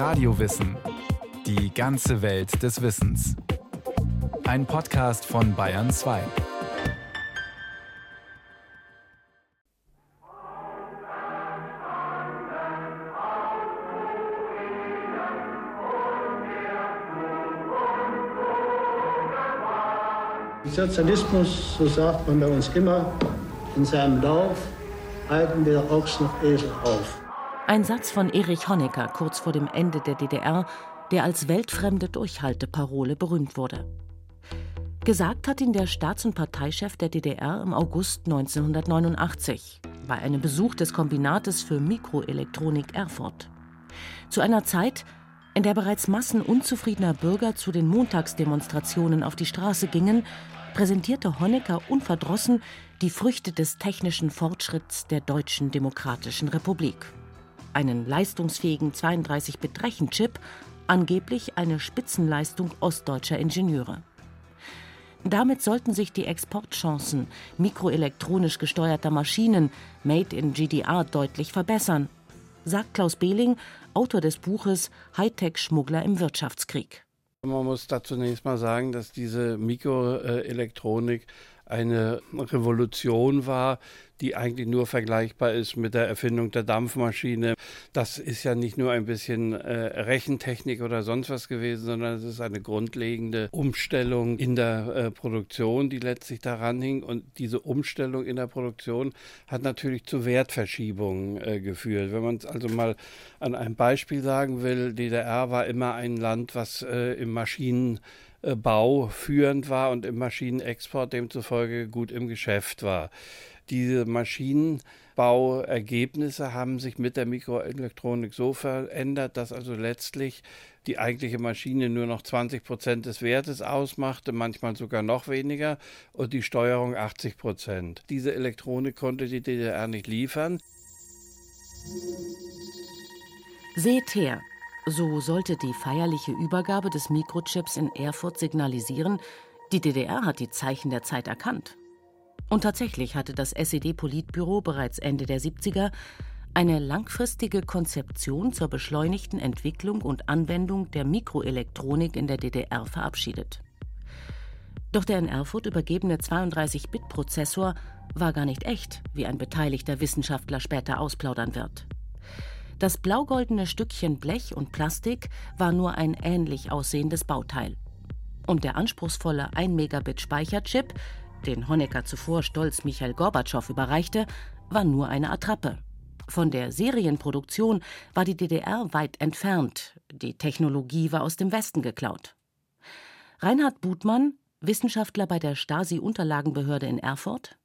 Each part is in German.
Radiowissen. Die ganze Welt des Wissens. Ein Podcast von Bayern 2. Sozialismus, so sagt man bei uns immer, in seinem Lauf halten wir Ochs noch Esel auf. Ein Satz von Erich Honecker kurz vor dem Ende der DDR, der als weltfremde Durchhalteparole berühmt wurde. Gesagt hat ihn der Staats- und Parteichef der DDR im August 1989 bei einem Besuch des Kombinates für Mikroelektronik Erfurt. Zu einer Zeit, in der bereits Massen unzufriedener Bürger zu den Montagsdemonstrationen auf die Straße gingen, präsentierte Honecker unverdrossen die Früchte des technischen Fortschritts der Deutschen Demokratischen Republik einen leistungsfähigen 32-Bit-Rechenchip, angeblich eine Spitzenleistung ostdeutscher Ingenieure. Damit sollten sich die Exportchancen mikroelektronisch gesteuerter Maschinen made in GDR deutlich verbessern, sagt Klaus Behling, Autor des Buches Hightech-Schmuggler im Wirtschaftskrieg. Man muss da zunächst mal sagen, dass diese Mikroelektronik eine Revolution war, die eigentlich nur vergleichbar ist mit der Erfindung der Dampfmaschine. Das ist ja nicht nur ein bisschen äh, Rechentechnik oder sonst was gewesen, sondern es ist eine grundlegende Umstellung in der äh, Produktion, die letztlich daran hing. Und diese Umstellung in der Produktion hat natürlich zu Wertverschiebungen äh, geführt. Wenn man es also mal an einem Beispiel sagen will, DDR war immer ein Land, was äh, im Maschinen Bau führend war und im Maschinenexport demzufolge gut im Geschäft war. Diese Maschinenbauergebnisse haben sich mit der Mikroelektronik so verändert, dass also letztlich die eigentliche Maschine nur noch 20 Prozent des Wertes ausmachte, manchmal sogar noch weniger, und die Steuerung 80 Prozent. Diese Elektronik konnte die DDR nicht liefern. Seht her, so sollte die feierliche Übergabe des Mikrochips in Erfurt signalisieren, die DDR hat die Zeichen der Zeit erkannt. Und tatsächlich hatte das SED-Politbüro bereits Ende der 70er eine langfristige Konzeption zur beschleunigten Entwicklung und Anwendung der Mikroelektronik in der DDR verabschiedet. Doch der in Erfurt übergebene 32-Bit-Prozessor war gar nicht echt, wie ein beteiligter Wissenschaftler später ausplaudern wird. Das blaugoldene Stückchen Blech und Plastik war nur ein ähnlich aussehendes Bauteil. Und der anspruchsvolle 1 Megabit Speicherchip, den Honecker zuvor stolz Michael Gorbatschow überreichte, war nur eine Attrappe. Von der Serienproduktion war die DDR weit entfernt, die Technologie war aus dem Westen geklaut. Reinhard Butmann, Wissenschaftler bei der Stasi-Unterlagenbehörde in Erfurt,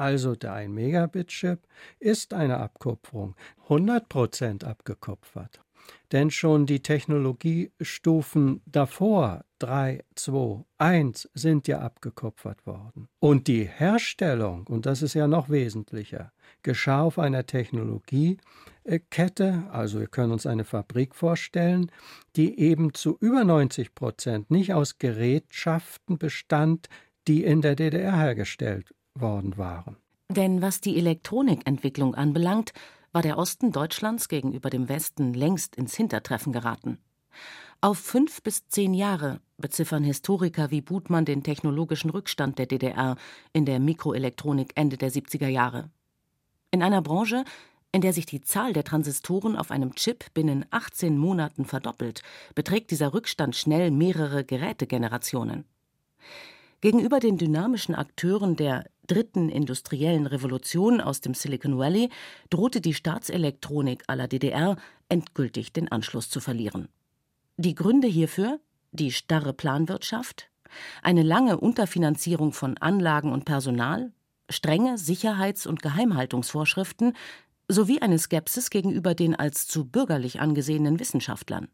also der 1 Megabit Chip, ist eine Abkupferung, 100% abgekupfert. Denn schon die Technologiestufen davor, 3, 2, 1, sind ja abgekupfert worden. Und die Herstellung, und das ist ja noch wesentlicher, geschah auf einer Technologiekette, also wir können uns eine Fabrik vorstellen, die eben zu über 90 Prozent nicht aus Gerätschaften bestand, die in der DDR hergestellt worden waren. Denn was die Elektronikentwicklung anbelangt, war der Osten Deutschlands gegenüber dem Westen längst ins Hintertreffen geraten. Auf fünf bis zehn Jahre beziffern Historiker wie Butmann den technologischen Rückstand der DDR in der Mikroelektronik Ende der 70er Jahre. In einer Branche, in der sich die Zahl der Transistoren auf einem Chip binnen 18 Monaten verdoppelt, beträgt dieser Rückstand schnell mehrere Gerätegenerationen. Gegenüber den dynamischen Akteuren der dritten industriellen Revolution aus dem Silicon Valley drohte die Staatselektronik aller DDR endgültig den Anschluss zu verlieren. Die Gründe hierfür die starre Planwirtschaft, eine lange Unterfinanzierung von Anlagen und Personal, strenge Sicherheits- und Geheimhaltungsvorschriften sowie eine Skepsis gegenüber den als zu bürgerlich angesehenen Wissenschaftlern.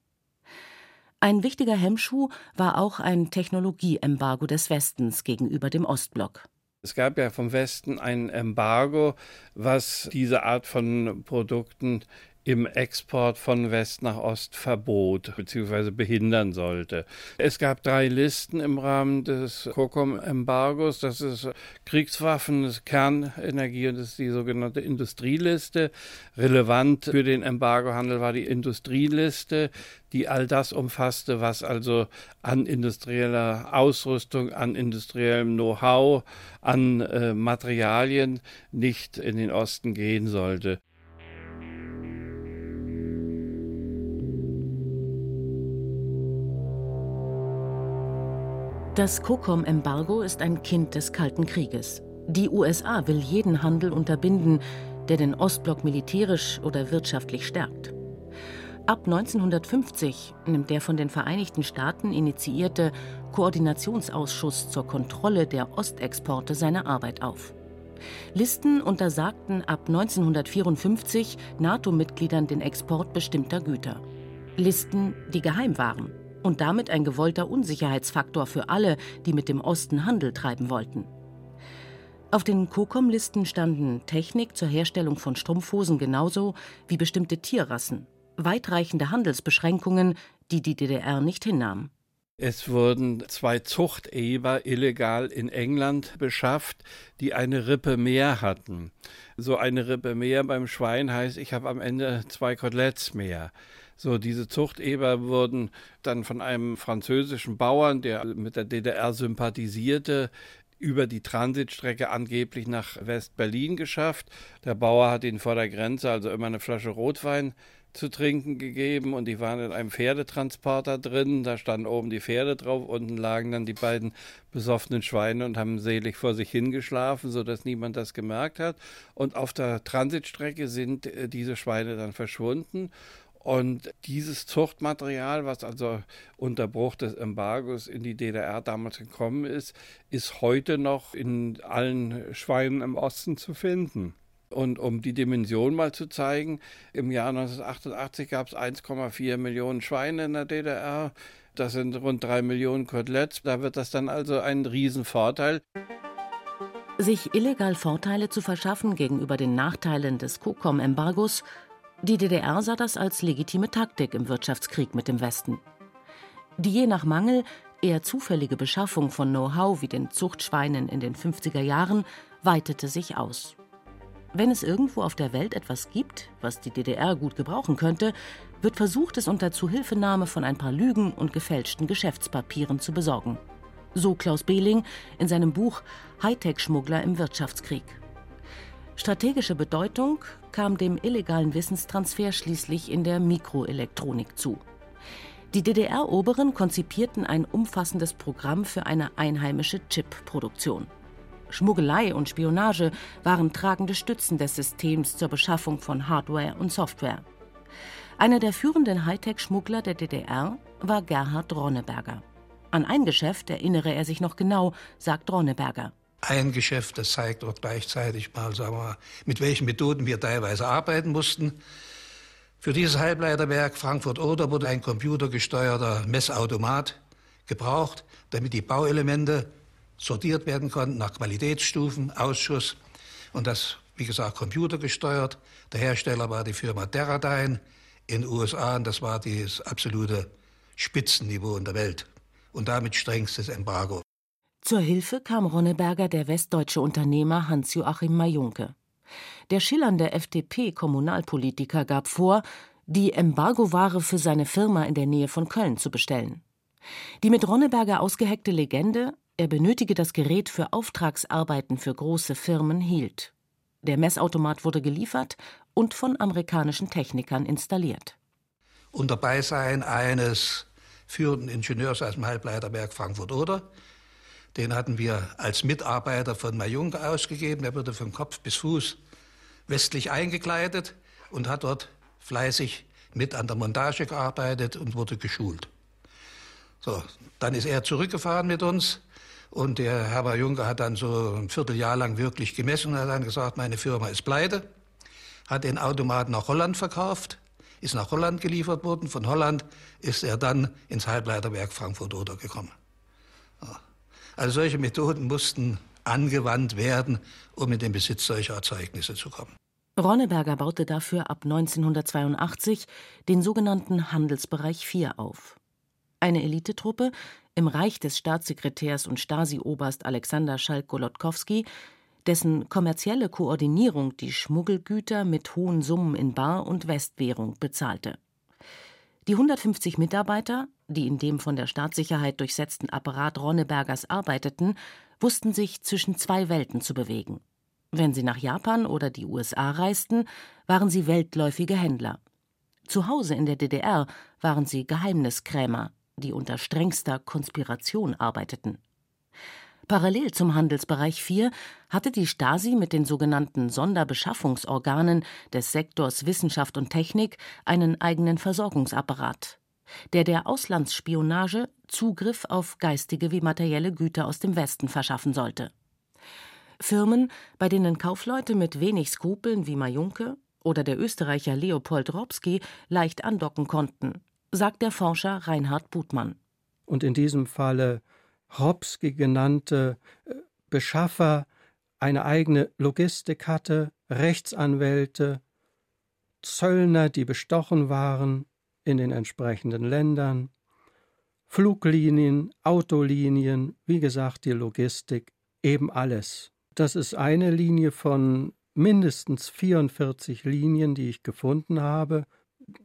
Ein wichtiger Hemmschuh war auch ein Technologieembargo des Westens gegenüber dem Ostblock. Es gab ja vom Westen ein Embargo, was diese Art von Produkten im Export von West nach Ost verbot bzw. behindern sollte. Es gab drei Listen im Rahmen des COCOM-Embargos. Das ist Kriegswaffen, das Kernenergie und das ist die sogenannte Industrieliste. Relevant für den Embargohandel war die Industrieliste, die all das umfasste, was also an industrieller Ausrüstung, an industriellem Know-how, an äh, Materialien nicht in den Osten gehen sollte. Das COCOM-Embargo ist ein Kind des Kalten Krieges. Die USA will jeden Handel unterbinden, der den Ostblock militärisch oder wirtschaftlich stärkt. Ab 1950 nimmt der von den Vereinigten Staaten initiierte Koordinationsausschuss zur Kontrolle der Ostexporte seine Arbeit auf. Listen untersagten ab 1954 NATO-Mitgliedern den Export bestimmter Güter. Listen, die geheim waren und damit ein gewollter Unsicherheitsfaktor für alle, die mit dem Osten Handel treiben wollten. Auf den COCOM-Listen standen Technik zur Herstellung von Strumpfhosen genauso wie bestimmte Tierrassen, weitreichende Handelsbeschränkungen, die die DDR nicht hinnahm. Es wurden zwei Zuchteber illegal in England beschafft, die eine Rippe mehr hatten. So eine Rippe mehr beim Schwein heißt, ich habe am Ende zwei Koteletts mehr. So, diese Zuchteber wurden dann von einem französischen Bauern, der mit der DDR sympathisierte, über die Transitstrecke angeblich nach West-Berlin geschafft. Der Bauer hat ihnen vor der Grenze also immer eine Flasche Rotwein zu trinken gegeben und die waren in einem Pferdetransporter drin. Da standen oben die Pferde drauf, unten lagen dann die beiden besoffenen Schweine und haben selig vor sich hingeschlafen, sodass niemand das gemerkt hat. Und auf der Transitstrecke sind äh, diese Schweine dann verschwunden. Und dieses Zuchtmaterial, was also unter Bruch des Embargos in die DDR damals gekommen ist, ist heute noch in allen Schweinen im Osten zu finden. Und um die Dimension mal zu zeigen, im Jahr 1988 gab es 1,4 Millionen Schweine in der DDR. Das sind rund drei Millionen Koteletts. Da wird das dann also ein Riesenvorteil. Sich illegal Vorteile zu verschaffen gegenüber den Nachteilen des COCOM-Embargos die DDR sah das als legitime Taktik im Wirtschaftskrieg mit dem Westen. Die je nach Mangel eher zufällige Beschaffung von Know-how wie den Zuchtschweinen in den 50er Jahren weitete sich aus. Wenn es irgendwo auf der Welt etwas gibt, was die DDR gut gebrauchen könnte, wird versucht, es unter Zuhilfenahme von ein paar Lügen und gefälschten Geschäftspapieren zu besorgen. So Klaus Behling in seinem Buch Hightech-Schmuggler im Wirtschaftskrieg. Strategische Bedeutung kam dem illegalen Wissenstransfer schließlich in der Mikroelektronik zu. Die DDR-Oberen konzipierten ein umfassendes Programm für eine einheimische Chip-Produktion. Schmuggelei und Spionage waren tragende Stützen des Systems zur Beschaffung von Hardware und Software. Einer der führenden Hightech-Schmuggler der DDR war Gerhard Ronneberger. An ein Geschäft erinnere er sich noch genau, sagt Ronneberger ein Geschäft, das zeigt auch gleichzeitig mal, sagen wir mal, mit welchen Methoden wir teilweise arbeiten mussten. Für dieses Halbleiterwerk Frankfurt-Oder wurde ein computergesteuerter Messautomat gebraucht, damit die Bauelemente sortiert werden konnten nach Qualitätsstufen, Ausschuss und das, wie gesagt, computergesteuert. Der Hersteller war die Firma Teradyne in den USA und das war das absolute Spitzenniveau in der Welt und damit strengstes Embargo. Zur Hilfe kam Ronneberger der westdeutsche Unternehmer Hans-Joachim Majunke. Der schillernde FDP-Kommunalpolitiker gab vor, die Embargoware für seine Firma in der Nähe von Köln zu bestellen. Die mit Ronneberger ausgeheckte Legende, er benötige das Gerät für Auftragsarbeiten für große Firmen, hielt. Der Messautomat wurde geliefert und von amerikanischen Technikern installiert. Unter Beisein eines führenden Ingenieurs aus dem Halbleiterwerk Frankfurt-Oder, den hatten wir als Mitarbeiter von Majunke ausgegeben. Er wurde von Kopf bis Fuß westlich eingekleidet und hat dort fleißig mit an der Montage gearbeitet und wurde geschult. So, dann ist er zurückgefahren mit uns und der Herr Majunke hat dann so ein Vierteljahr lang wirklich gemessen und hat dann gesagt, meine Firma ist pleite, hat den Automaten nach Holland verkauft, ist nach Holland geliefert worden. Von Holland ist er dann ins Halbleiterwerk Frankfurt-Oder gekommen. Also solche Methoden mussten angewandt werden, um in den Besitz solcher Erzeugnisse zu kommen. Ronneberger baute dafür ab 1982 den sogenannten Handelsbereich 4 auf. Eine Elitetruppe im Reich des Staatssekretärs und Stasi-Oberst Alexander Schalk-Golodkowski, dessen kommerzielle Koordinierung die Schmuggelgüter mit hohen Summen in Bar- und Westwährung bezahlte. Die 150 Mitarbeiter, die in dem von der Staatssicherheit durchsetzten Apparat Ronnebergers arbeiteten, wussten sich zwischen zwei Welten zu bewegen. Wenn sie nach Japan oder die USA reisten, waren sie weltläufige Händler. Zu Hause in der DDR waren sie Geheimniskrämer, die unter strengster Konspiration arbeiteten. Parallel zum Handelsbereich 4 hatte die Stasi mit den sogenannten Sonderbeschaffungsorganen des Sektors Wissenschaft und Technik einen eigenen Versorgungsapparat, der der Auslandsspionage Zugriff auf geistige wie materielle Güter aus dem Westen verschaffen sollte. Firmen, bei denen Kaufleute mit wenig Skrupeln wie Majunke oder der Österreicher Leopold Robski leicht andocken konnten, sagt der Forscher Reinhard Butmann. Und in diesem Falle Robski genannte äh, Beschaffer eine eigene Logistik hatte, Rechtsanwälte, Zöllner, die bestochen waren in den entsprechenden Ländern, Fluglinien, Autolinien, wie gesagt, die Logistik, eben alles. Das ist eine Linie von mindestens 44 Linien, die ich gefunden habe.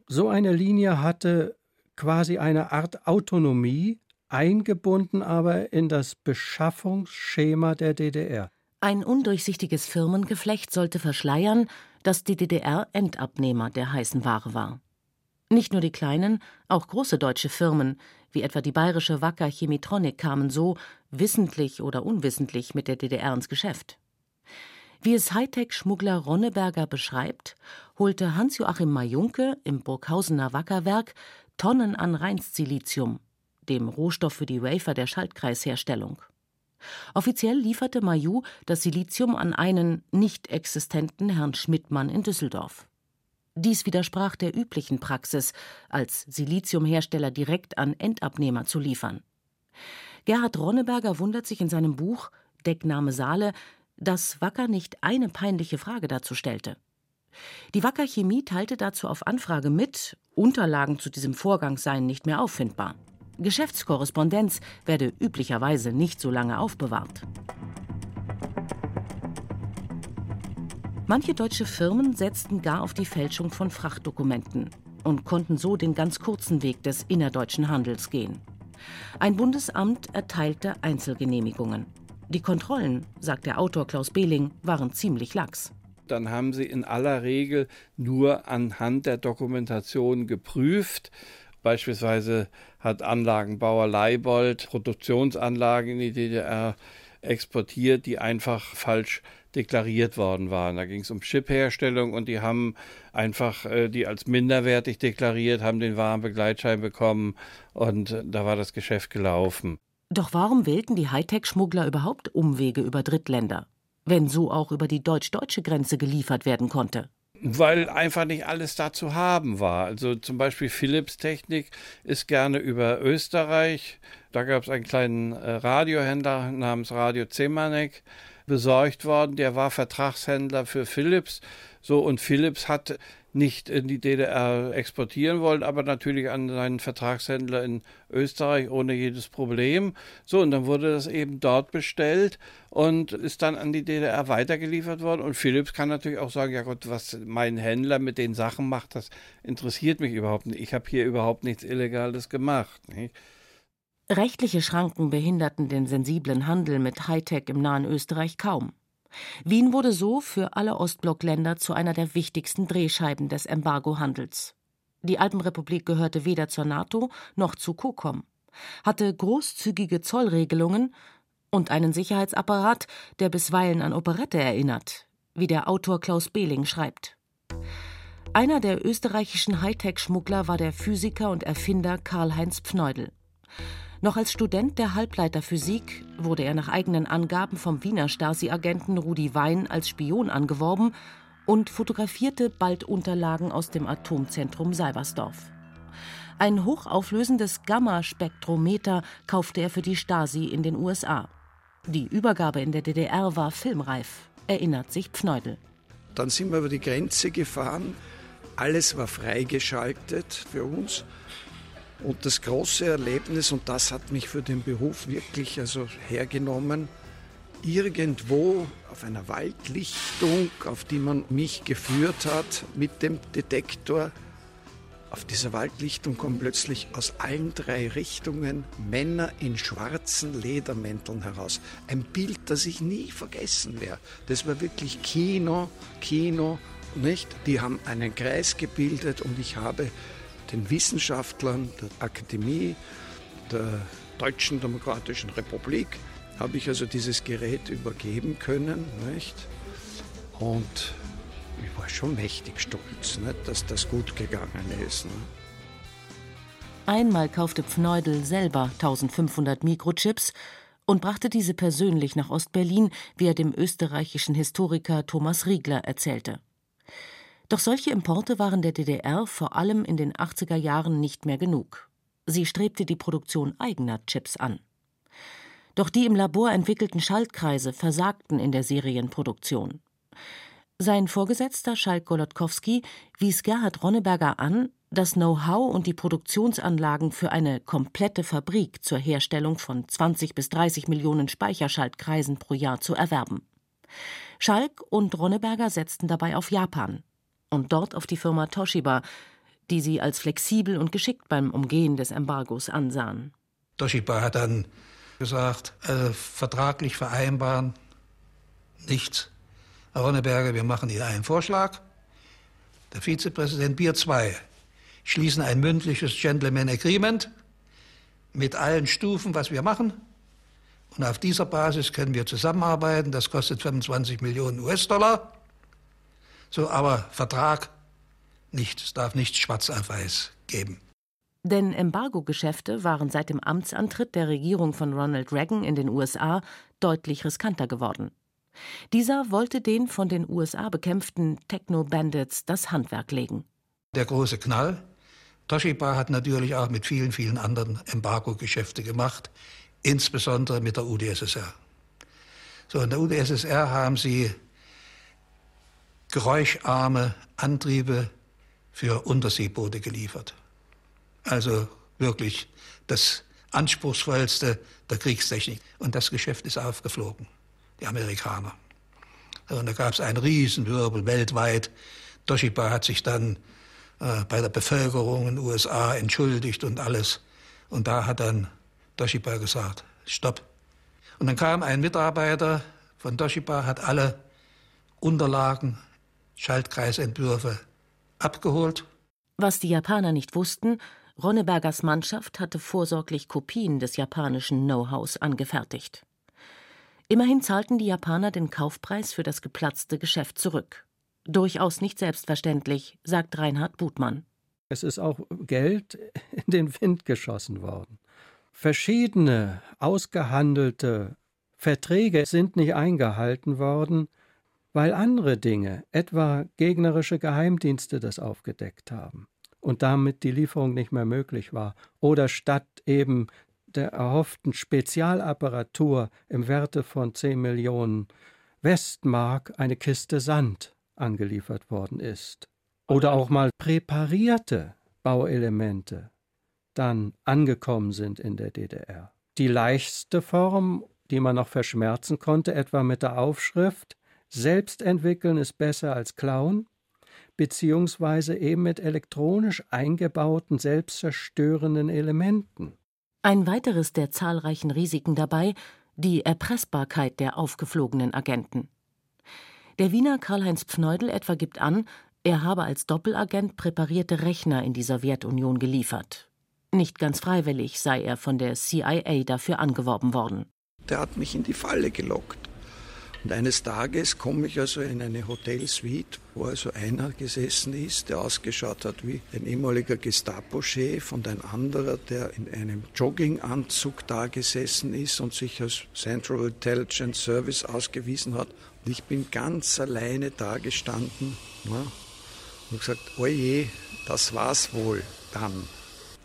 So eine Linie hatte quasi eine Art Autonomie, eingebunden aber in das Beschaffungsschema der DDR. Ein undurchsichtiges Firmengeflecht sollte verschleiern, dass die DDR Endabnehmer der heißen Ware war. Nicht nur die kleinen, auch große deutsche Firmen, wie etwa die bayerische Wacker Chemitronic, kamen so, wissentlich oder unwissentlich, mit der DDR ins Geschäft. Wie es Hightech-Schmuggler Ronneberger beschreibt, holte Hans-Joachim Majunke im Burghausener Wackerwerk Tonnen an Rheinsilizium, dem Rohstoff für die Wafer der Schaltkreisherstellung. Offiziell lieferte Mayu das Silizium an einen nicht existenten Herrn Schmidtmann in Düsseldorf. Dies widersprach der üblichen Praxis, als Siliziumhersteller direkt an Endabnehmer zu liefern. Gerhard Ronneberger wundert sich in seinem Buch Deckname Saale, dass Wacker nicht eine peinliche Frage dazu stellte. Die Wacker Chemie teilte dazu auf Anfrage mit, Unterlagen zu diesem Vorgang seien nicht mehr auffindbar. Geschäftskorrespondenz werde üblicherweise nicht so lange aufbewahrt. Manche deutsche Firmen setzten gar auf die Fälschung von Frachtdokumenten und konnten so den ganz kurzen Weg des innerdeutschen Handels gehen. Ein Bundesamt erteilte Einzelgenehmigungen. Die Kontrollen, sagt der Autor Klaus Behling, waren ziemlich lax. Dann haben sie in aller Regel nur anhand der Dokumentation geprüft. Beispielsweise hat Anlagenbauer Leibold Produktionsanlagen in die DDR exportiert, die einfach falsch deklariert worden waren. Da ging es um Chipherstellung und die haben einfach äh, die als minderwertig deklariert, haben den Warenbegleitschein bekommen und äh, da war das Geschäft gelaufen. Doch warum wählten die Hightech-Schmuggler überhaupt Umwege über Drittländer, wenn so auch über die deutsch-deutsche Grenze geliefert werden konnte? weil einfach nicht alles da zu haben war. Also zum Beispiel Philips Technik ist gerne über Österreich. Da gab es einen kleinen äh, Radiohändler namens Radio Zemanek besorgt worden. Der war Vertragshändler für Philips. So und Philips hat nicht in die DDR exportieren wollen, aber natürlich an seinen Vertragshändler in Österreich ohne jedes Problem. So, und dann wurde das eben dort bestellt und ist dann an die DDR weitergeliefert worden. Und Philips kann natürlich auch sagen, ja Gott, was mein Händler mit den Sachen macht, das interessiert mich überhaupt nicht. Ich habe hier überhaupt nichts Illegales gemacht. Nicht? Rechtliche Schranken behinderten den sensiblen Handel mit Hightech im nahen Österreich kaum. Wien wurde so für alle Ostblockländer zu einer der wichtigsten Drehscheiben des Embargohandels. Die Alpenrepublik gehörte weder zur NATO noch zu COCOM, hatte großzügige Zollregelungen und einen Sicherheitsapparat, der bisweilen an Operette erinnert, wie der Autor Klaus Behling schreibt. Einer der österreichischen Hightech-Schmuggler war der Physiker und Erfinder Karl-Heinz Pfneudel. Noch als Student der Halbleiterphysik wurde er nach eigenen Angaben vom Wiener Stasi-Agenten Rudi Wein als Spion angeworben und fotografierte bald Unterlagen aus dem Atomzentrum Seibersdorf. Ein hochauflösendes Gamma-Spektrometer kaufte er für die Stasi in den USA. Die Übergabe in der DDR war filmreif, erinnert sich Pfneudel. Dann sind wir über die Grenze gefahren. Alles war freigeschaltet für uns. Und das große Erlebnis, und das hat mich für den Beruf wirklich also hergenommen, irgendwo auf einer Waldlichtung, auf die man mich geführt hat mit dem Detektor, auf dieser Waldlichtung kommen plötzlich aus allen drei Richtungen Männer in schwarzen Ledermänteln heraus. Ein Bild, das ich nie vergessen werde. Das war wirklich Kino, Kino, nicht? Die haben einen Kreis gebildet und ich habe den Wissenschaftlern der Akademie der Deutschen Demokratischen Republik habe ich also dieses Gerät übergeben können, nicht? Und ich war schon mächtig stolz, nicht, dass das gut gegangen ist. Ne? Einmal kaufte Pfneudel selber 1500 Mikrochips und brachte diese persönlich nach Ostberlin, wie er dem österreichischen Historiker Thomas Riegler erzählte. Doch solche Importe waren der DDR vor allem in den 80er Jahren nicht mehr genug. Sie strebte die Produktion eigener Chips an. Doch die im Labor entwickelten Schaltkreise versagten in der Serienproduktion. Sein Vorgesetzter Schalk Golodkowski wies Gerhard Ronneberger an, das Know-how und die Produktionsanlagen für eine komplette Fabrik zur Herstellung von 20 bis 30 Millionen Speicherschaltkreisen pro Jahr zu erwerben. Schalk und Ronneberger setzten dabei auf Japan und dort auf die Firma Toshiba, die sie als flexibel und geschickt beim Umgehen des Embargos ansahen. Toshiba hat dann gesagt, also vertraglich vereinbaren, nichts. Herr Ronneberger, wir machen Ihnen einen Vorschlag. Der Vizepräsident, wir zwei schließen ein mündliches Gentleman Agreement mit allen Stufen, was wir machen. Und auf dieser Basis können wir zusammenarbeiten. Das kostet 25 Millionen US-Dollar. So, aber Vertrag nicht. Es darf nichts schwarz auf weiß geben. Denn Embargo-Geschäfte waren seit dem Amtsantritt der Regierung von Ronald Reagan in den USA deutlich riskanter geworden. Dieser wollte den von den USA bekämpften Techno-Bandits das Handwerk legen. Der große Knall. Toshiba hat natürlich auch mit vielen, vielen anderen Embargo-Geschäfte gemacht, insbesondere mit der UdSSR. So, in der UdSSR haben sie geräuscharme Antriebe für Unterseeboote geliefert. Also wirklich das anspruchsvollste der Kriegstechnik. Und das Geschäft ist aufgeflogen die Amerikaner. Und da gab es einen Riesenwirbel weltweit. Toshiba hat sich dann äh, bei der Bevölkerung in den USA entschuldigt und alles. Und da hat dann Toshiba gesagt, stopp. Und dann kam ein Mitarbeiter von Toshiba, hat alle Unterlagen, Schaltkreisentwürfe abgeholt. Was die Japaner nicht wussten, Ronnebergers Mannschaft hatte vorsorglich Kopien des japanischen Know-hows angefertigt. Immerhin zahlten die Japaner den Kaufpreis für das geplatzte Geschäft zurück. Durchaus nicht selbstverständlich, sagt Reinhard Butmann. Es ist auch Geld in den Wind geschossen worden. Verschiedene ausgehandelte Verträge sind nicht eingehalten worden, weil andere Dinge, etwa gegnerische Geheimdienste, das aufgedeckt haben und damit die Lieferung nicht mehr möglich war. Oder statt eben der erhofften Spezialapparatur im Werte von 10 Millionen Westmark eine Kiste Sand angeliefert worden ist. Oder auch mal präparierte Bauelemente dann angekommen sind in der DDR. Die leichteste Form, die man noch verschmerzen konnte, etwa mit der Aufschrift Selbst entwickeln ist besser als klauen, beziehungsweise eben mit elektronisch eingebauten selbstzerstörenden Elementen. Ein weiteres der zahlreichen Risiken dabei die Erpressbarkeit der aufgeflogenen Agenten. Der Wiener Karl-Heinz Pfneudel etwa gibt an, er habe als Doppelagent präparierte Rechner in die Sowjetunion geliefert. Nicht ganz freiwillig sei er von der CIA dafür angeworben worden. Der hat mich in die Falle gelockt. Und eines Tages komme ich also in eine Hotelsuite, wo also einer gesessen ist, der ausgeschaut hat wie ein ehemaliger Gestapo-Chef und ein anderer, der in einem Jogginganzug da gesessen ist und sich als Central Intelligence Service ausgewiesen hat. Und ich bin ganz alleine da gestanden ja, und gesagt, oje, das war's wohl dann.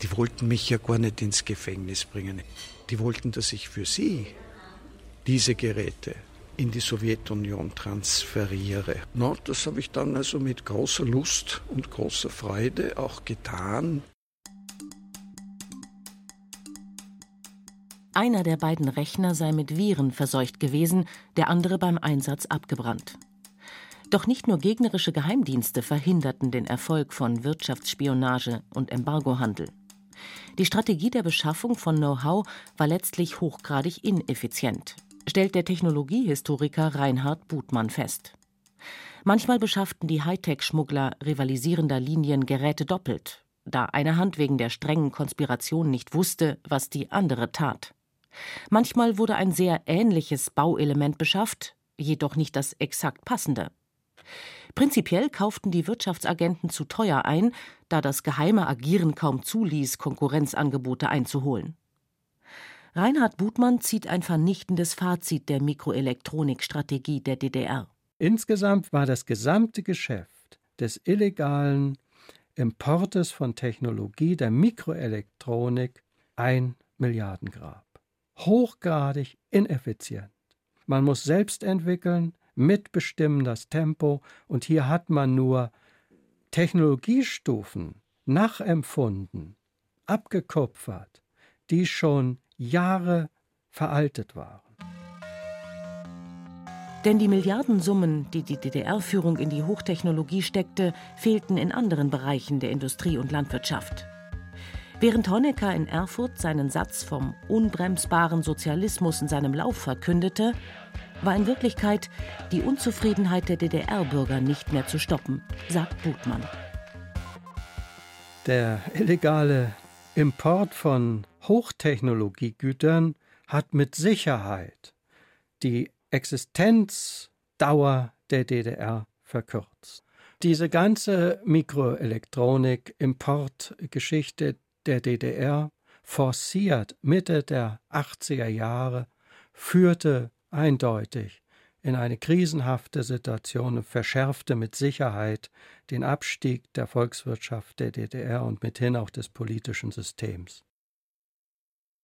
Die wollten mich ja gar nicht ins Gefängnis bringen. Die wollten, dass ich für sie diese Geräte in die Sowjetunion transferiere. No, das habe ich dann also mit großer Lust und großer Freude auch getan. Einer der beiden Rechner sei mit Viren verseucht gewesen, der andere beim Einsatz abgebrannt. Doch nicht nur gegnerische Geheimdienste verhinderten den Erfolg von Wirtschaftsspionage und Embargohandel. Die Strategie der Beschaffung von Know-how war letztlich hochgradig ineffizient, stellt der Technologiehistoriker Reinhard Butmann fest. Manchmal beschafften die Hightech-Schmuggler rivalisierender Linien Geräte doppelt, da eine Hand wegen der strengen Konspiration nicht wusste, was die andere tat. Manchmal wurde ein sehr ähnliches Bauelement beschafft, jedoch nicht das exakt passende. Prinzipiell kauften die Wirtschaftsagenten zu teuer ein, da das geheime Agieren kaum zuließ, Konkurrenzangebote einzuholen. Reinhard Butmann zieht ein vernichtendes Fazit der Mikroelektronikstrategie der DDR. Insgesamt war das gesamte Geschäft des illegalen Importes von Technologie der Mikroelektronik ein Milliardengrab hochgradig ineffizient. Man muss selbst entwickeln, mitbestimmen das Tempo und hier hat man nur Technologiestufen nachempfunden, abgekupfert, die schon Jahre veraltet waren. Denn die Milliardensummen, die die DDR-Führung in die Hochtechnologie steckte, fehlten in anderen Bereichen der Industrie und Landwirtschaft. Während Honecker in Erfurt seinen Satz vom unbremsbaren Sozialismus in seinem Lauf verkündete, war in Wirklichkeit die Unzufriedenheit der DDR-Bürger nicht mehr zu stoppen, sagt Butmann. Der illegale Import von Hochtechnologiegütern hat mit Sicherheit die Existenzdauer der DDR verkürzt. Diese ganze Mikroelektronik-Importgeschichte, der DDR, forciert Mitte der 80er Jahre, führte eindeutig in eine krisenhafte Situation und verschärfte mit Sicherheit den Abstieg der Volkswirtschaft der DDR und mithin auch des politischen Systems.